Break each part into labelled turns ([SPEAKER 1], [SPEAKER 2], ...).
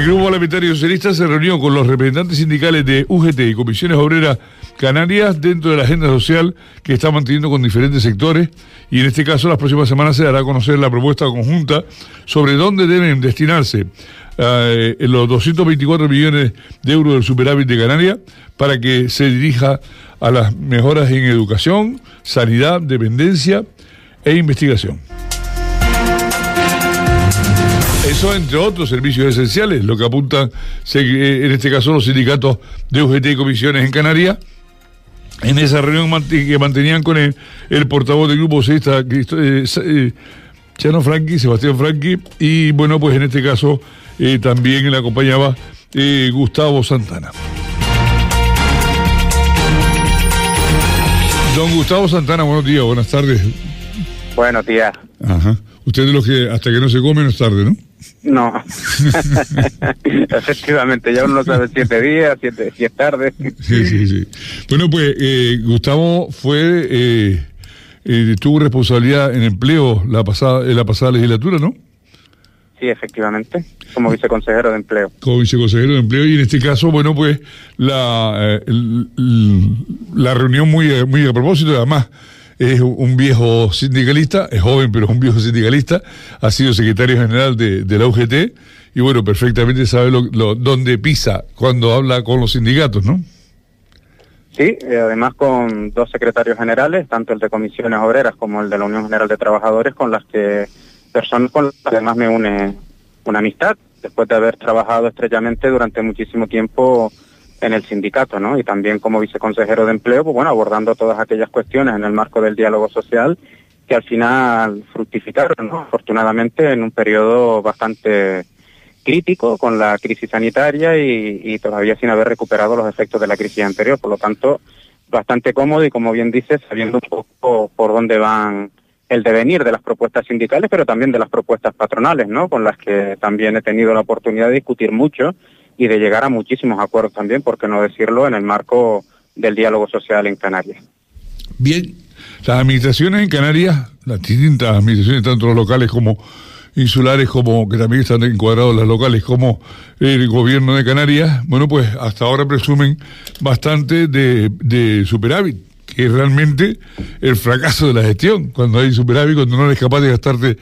[SPEAKER 1] El Grupo Parlamentario Socialista se reunió con los representantes sindicales de UGT y Comisiones Obreras Canarias dentro de la agenda social que está manteniendo con diferentes sectores y en este caso las próximas semanas se dará a conocer la propuesta conjunta sobre dónde deben destinarse eh, los 224 millones de euros del superávit de Canarias para que se dirija a las mejoras en educación, sanidad, dependencia e investigación. Eso entre otros servicios esenciales, lo que apuntan eh, en este caso los sindicatos de UGT y comisiones en Canarias. En esa reunión que mantenían con el, portavoz del grupo socialista, eh, eh, Chano Franqui, Sebastián Franqui, y bueno, pues en este caso también le acompañaba Gustavo Santana. Don Gustavo Santana, buenos días, buenas tardes.
[SPEAKER 2] Buenos días.
[SPEAKER 1] Ajá. Usted de los que hasta que no se come no es tarde, ¿no?
[SPEAKER 2] No, efectivamente, ya uno sabe siete días, siete, si es tarde.
[SPEAKER 1] Sí, sí, sí. Bueno, pues eh, Gustavo fue, eh, eh, tuvo responsabilidad en empleo la pasada, en la pasada legislatura, ¿no?
[SPEAKER 2] Sí, efectivamente, como viceconsejero de empleo.
[SPEAKER 1] Como viceconsejero de empleo y en este caso, bueno, pues la, la reunión muy, muy a propósito, además es un viejo sindicalista, es joven pero es un viejo sindicalista, ha sido secretario general de, la UGT y bueno, perfectamente sabe lo, dónde pisa cuando habla con los sindicatos, ¿no?
[SPEAKER 2] Sí, eh, además con dos secretarios generales, tanto el de comisiones obreras como el de la Unión General de Trabajadores, con las que personas con las que además me une una amistad, después de haber trabajado estrechamente durante muchísimo tiempo en el sindicato, ¿no? Y también como viceconsejero de empleo, pues bueno, abordando todas aquellas cuestiones en el marco del diálogo social que al final fructificaron, ¿no? Afortunadamente en un periodo bastante crítico con la crisis sanitaria y, todavía sin haber recuperado los efectos de la crisis anterior. Por lo tanto, bastante cómodo y como bien dices, sabiendo un poco por dónde van el devenir de las propuestas sindicales, pero también de las propuestas patronales, ¿no? Con las que también he tenido la oportunidad de discutir mucho y de llegar a muchísimos acuerdos también, por qué no decirlo, en el marco del diálogo social en Canarias.
[SPEAKER 1] Bien, las administraciones en Canarias, las distintas administraciones, tanto los locales como insulares, como que también están encuadrados las locales, como el gobierno de Canarias, bueno, pues hasta ahora presumen bastante de, de superávit, que es realmente el fracaso de la gestión, cuando hay superávit, cuando no eres capaz de gastarte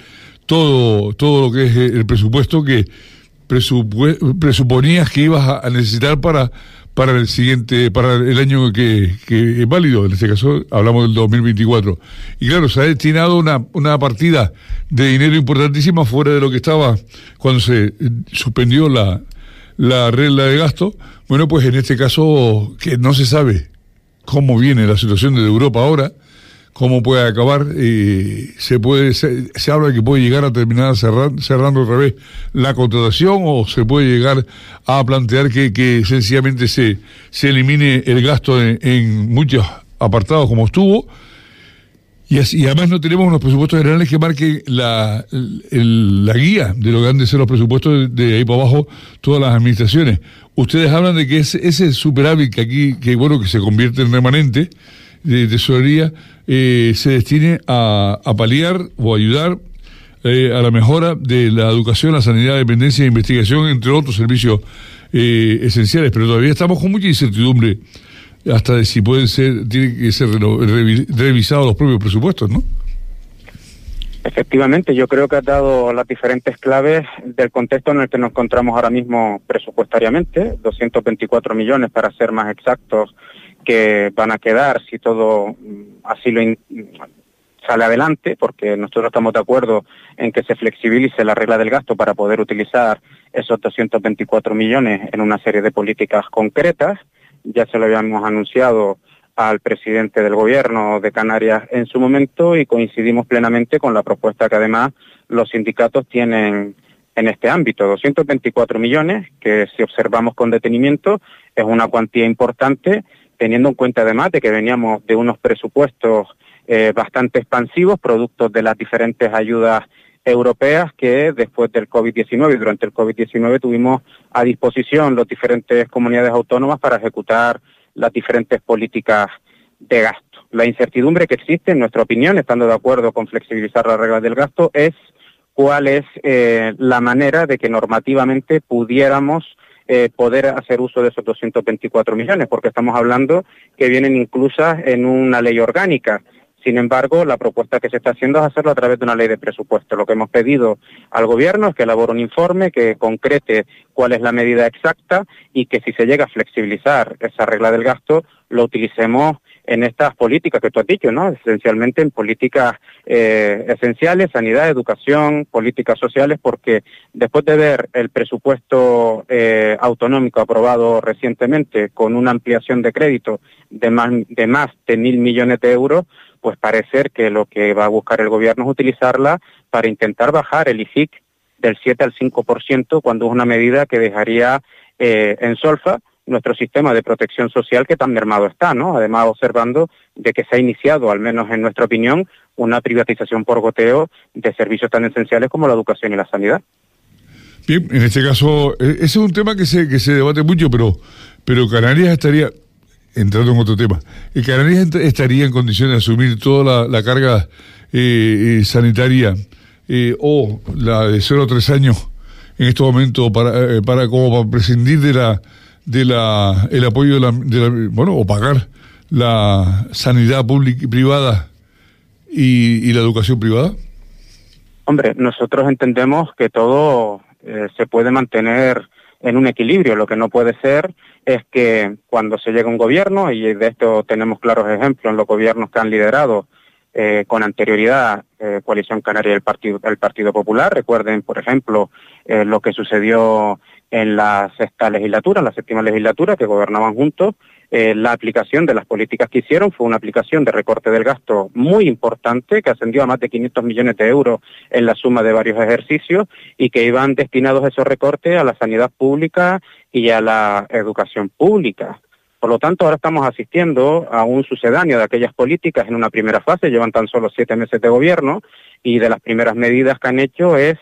[SPEAKER 1] todo, todo lo que es el presupuesto que presuponías que ibas a necesitar para para el siguiente, para el año que, que, es válido, en este caso hablamos del 2024. Y claro, se ha destinado una, una partida de dinero importantísima fuera de lo que estaba cuando se eh, suspendió la, la regla de gasto. Bueno, pues en este caso, que no se sabe cómo viene la situación de Europa ahora, cómo puede acabar. y se puede se, habla de que puede llegar a terminar cerrando otra vez la contratación o se puede llegar a plantear que, que sencillamente se, se elimine el gasto en, muchos apartados como estuvo. Y, así, además no tenemos unos presupuestos generales que marquen la, la guía de lo que han de ser los presupuestos de, ahí para abajo todas las administraciones. Ustedes hablan de que ese, ese superávit que aquí, que bueno, que se convierte en remanente, de tesorería eh, se destine a, paliar o ayudar eh, a la mejora de la educación, la sanidad, la dependencia e investigación, entre otros servicios eh, esenciales. Pero todavía estamos con mucha incertidumbre hasta de si pueden ser, tienen que ser revisados los propios presupuestos, ¿no?
[SPEAKER 2] Efectivamente, yo creo que ha dado las diferentes claves del contexto en el que nos encontramos ahora mismo presupuestariamente, 224 millones para ser más exactos que van a quedar si todo mm, así lo sale adelante, porque nosotros estamos de acuerdo en que se flexibilice la regla del gasto para poder utilizar esos 224 millones en una serie de políticas concretas. Ya se lo habíamos anunciado al presidente del gobierno de Canarias en su momento y coincidimos plenamente con la propuesta que además los sindicatos tienen en este ámbito. 224 millones, que si observamos con detenimiento es una cuantía importante teniendo en cuenta además de que veníamos de unos presupuestos eh, bastante expansivos, productos de las diferentes ayudas europeas que después del COVID-19 y durante el COVID-19 tuvimos a disposición las diferentes comunidades autónomas para ejecutar las diferentes políticas de gasto. La incertidumbre que existe, en nuestra opinión, estando de acuerdo con flexibilizar las reglas del gasto, es cuál es eh, la manera de que normativamente pudiéramos eh, poder hacer uso de esos 224 millones, porque estamos hablando que vienen inclusas en una ley orgánica. Sin embargo, la propuesta que se está haciendo es hacerlo a través de una ley de presupuesto. Lo que hemos pedido al Gobierno es que elabore un informe que concrete cuál es la medida exacta y que si se llega a flexibilizar esa regla del gasto, lo utilicemos en estas políticas que tú has dicho, ¿no? Esencialmente en políticas eh, esenciales, sanidad, educación, políticas sociales, porque después de ver el presupuesto eh, autonómico aprobado recientemente con una ampliación de crédito de más de más de mil millones de euros, pues parecer que lo que va a buscar el gobierno es utilizarla para intentar bajar el IFIC del 7 al 5%, cuando es una medida que dejaría eh, en solfa nuestro sistema de protección social que tan mermado está, ¿no? Además, observando de que se ha iniciado, al menos en nuestra opinión, una privatización por goteo de servicios tan esenciales como la educación y la sanidad.
[SPEAKER 1] Bien, en este caso, e, ese es un tema que se, que se debate mucho, pero, pero Canarias estaría, entrando en otro tema, eh, Canarias estaría en condiciones de asumir toda la, carga eh, eh, sanitaria o la de 0 a 3 años en estos momentos para, para como para prescindir de la de la, el apoyo de la, bueno, o pagar la sanidad pública y privada y, la educación privada?
[SPEAKER 2] Hombre, nosotros entendemos que todo eh, se puede mantener en un equilibrio. Lo que no puede ser es que cuando se llega un gobierno, y de esto tenemos claros ejemplos en los gobiernos que han liderado eh, con anterioridad eh, Coalición Canaria y el Partido, el Partido Popular. Recuerden, por ejemplo, lo que sucedió en la sexta legislatura, en la séptima legislatura, que gobernaban juntos, eh, la aplicación de las políticas que hicieron fue una aplicación de recorte del gasto muy importante, que ascendió a más de 500 millones de euros en la suma de varios ejercicios y que iban destinados esos recortes a la sanidad pública y a la educación pública. Por lo tanto, ahora estamos asistiendo a un sucedáneo de aquellas políticas en una primera fase, llevan tan solo siete meses de gobierno y de las primeras medidas que han hecho es,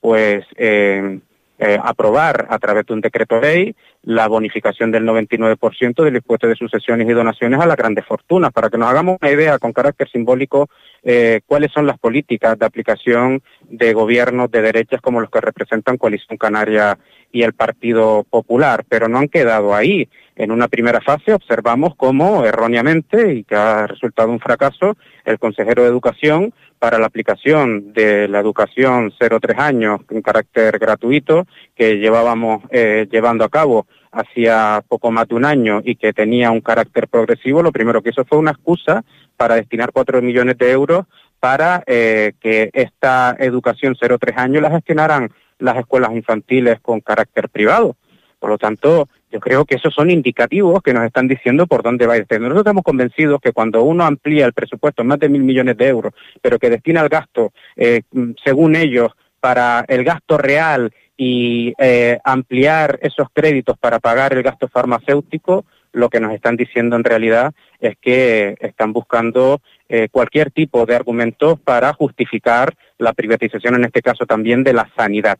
[SPEAKER 2] pues, eh, eh, aprobar a través de un decreto ley la bonificación del 99% del impuesto de sucesiones y donaciones a las grandes fortunas, para que nos hagamos una idea con carácter simbólico eh, cuáles son las políticas de aplicación de gobiernos de derechas como los que representan Coalición Canaria y el Partido Popular, pero no han quedado ahí. En una primera fase observamos cómo erróneamente, y que ha resultado un fracaso, el consejero de Educación para la aplicación de la educación 0-3 años en carácter gratuito que llevábamos eh, llevando a cabo hacía poco más de un año y que tenía un carácter progresivo, lo primero que hizo fue una excusa para destinar 4 millones de euros para eh, que esta educación 0-3 años la gestionaran las escuelas infantiles con carácter privado. Por lo tanto, yo creo que esos son indicativos que nos están diciendo por dónde va este. Nosotros estamos convencidos que cuando uno amplía el presupuesto en más de mil millones de euros, pero que destina el gasto, eh, según ellos, para el gasto real y eh, ampliar esos créditos para pagar el gasto farmacéutico, lo que nos están diciendo en realidad es que están buscando eh, cualquier tipo de argumentos para justificar la privatización, en este caso también de la sanidad.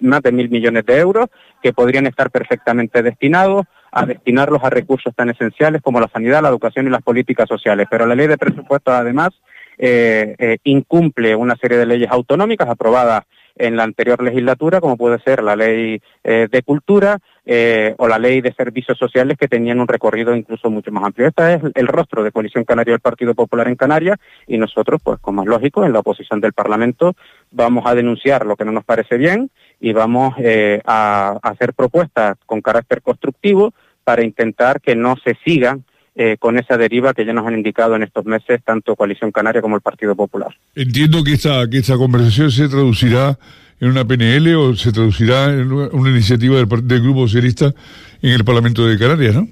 [SPEAKER 2] más de mil millones de euros que podrían estar perfectamente destinados a destinarlos a recursos tan esenciales como la sanidad, la educación y las políticas sociales. Pero la ley de presupuestos, además, eh, eh, incumple una serie de leyes autonómicas aprobadas en la anterior legislatura, como puede ser la ley eh, de cultura eh, o la ley de servicios sociales que tenían un recorrido incluso mucho más amplio. Este es el rostro de Coalición Canaria del Partido Popular en Canarias y nosotros, pues como es lógico, en la oposición del Parlamento vamos a denunciar lo que no nos parece bien y vamos eh, a hacer propuestas con carácter constructivo para intentar que no se sigan eh, con esa deriva que ya nos han indicado en estos meses tanto Coalición Canaria como el Partido Popular.
[SPEAKER 1] Entiendo que esta, que esta conversación se traducirá en una PNL o se traducirá en una iniciativa del, del Grupo Socialista en el Parlamento de Canarias, ¿no?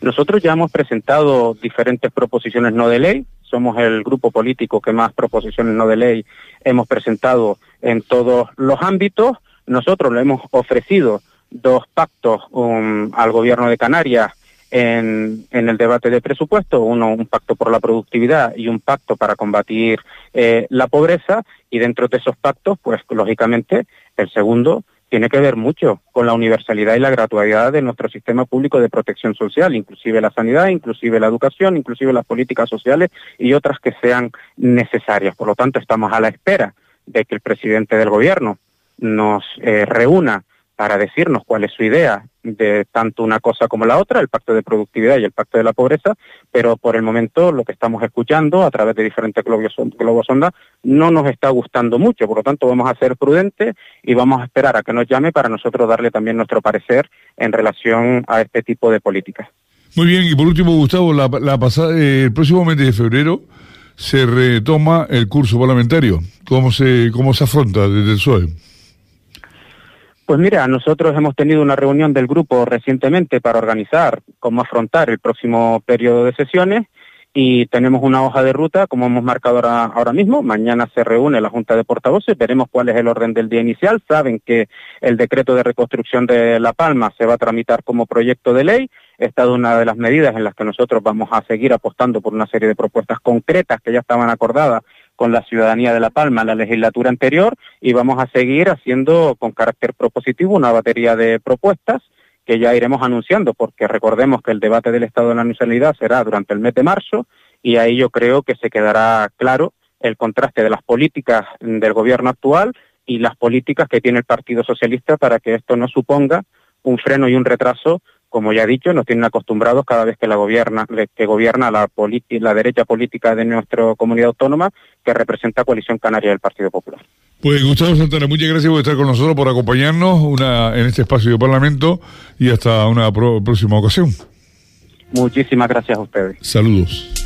[SPEAKER 2] Nosotros ya hemos presentado diferentes proposiciones no de ley, somos el grupo político que más proposiciones no de ley hemos presentado en todos los ámbitos. Nosotros le hemos ofrecido dos pactos um, al gobierno de Canarias en, el debate de presupuesto, uno un pacto por la productividad y un pacto para combatir eh, la pobreza, y dentro de esos pactos, pues lógicamente, el segundo tiene que ver mucho con la universalidad y la gratuidad de nuestro sistema público de protección social, inclusive la sanidad, inclusive la educación, inclusive las políticas sociales y otras que sean necesarias. Por lo tanto, estamos a la espera de que el presidente del gobierno nos eh, reúna para decirnos cuál es su idea de tanto una cosa como la otra, el pacto de productividad y el pacto de la pobreza, pero por el momento lo que estamos escuchando a través de diferentes globos, sonda no nos está gustando mucho, por lo tanto vamos a ser prudentes y vamos a esperar a que nos llame para nosotros darle también nuestro parecer en relación a este tipo de políticas.
[SPEAKER 1] Muy bien, y por último, Gustavo, la, pasada, eh, el próximo mes de febrero se retoma el curso parlamentario. ¿Cómo se, cómo se afronta desde el PSOE?
[SPEAKER 2] Pues mira, nosotros hemos tenido una reunión del grupo recientemente para organizar cómo afrontar el próximo periodo de sesiones y tenemos una hoja de ruta, como hemos marcado ahora, ahora mismo. Mañana se reúne la Junta de Portavoces, veremos cuál es el orden del día inicial. Saben que el decreto de reconstrucción de La Palma se va a tramitar como proyecto de ley. Esta es una de las medidas en las que nosotros vamos a seguir apostando por una serie de propuestas concretas que ya estaban acordadas con la ciudadanía de La Palma en la legislatura anterior y vamos a seguir haciendo con carácter propositivo una batería de propuestas que ya iremos anunciando, porque recordemos que el debate del estado de la nacionalidad será durante el mes de marzo y ahí yo creo que se quedará claro el contraste de las políticas del gobierno actual y las políticas que tiene el Partido Socialista para que esto no suponga un freno y un retraso, como ya he dicho, nos tienen acostumbrados cada vez que la gobierna, que gobierna la, la derecha política de nuestra comunidad autónoma, que representa Coalición Canaria del Partido Popular.
[SPEAKER 1] Pues Gustavo Santana, muchas gracias por estar con nosotros, por acompañarnos una, en este espacio de Parlamento y hasta una próxima ocasión.
[SPEAKER 2] Muchísimas gracias a ustedes.
[SPEAKER 1] Saludos.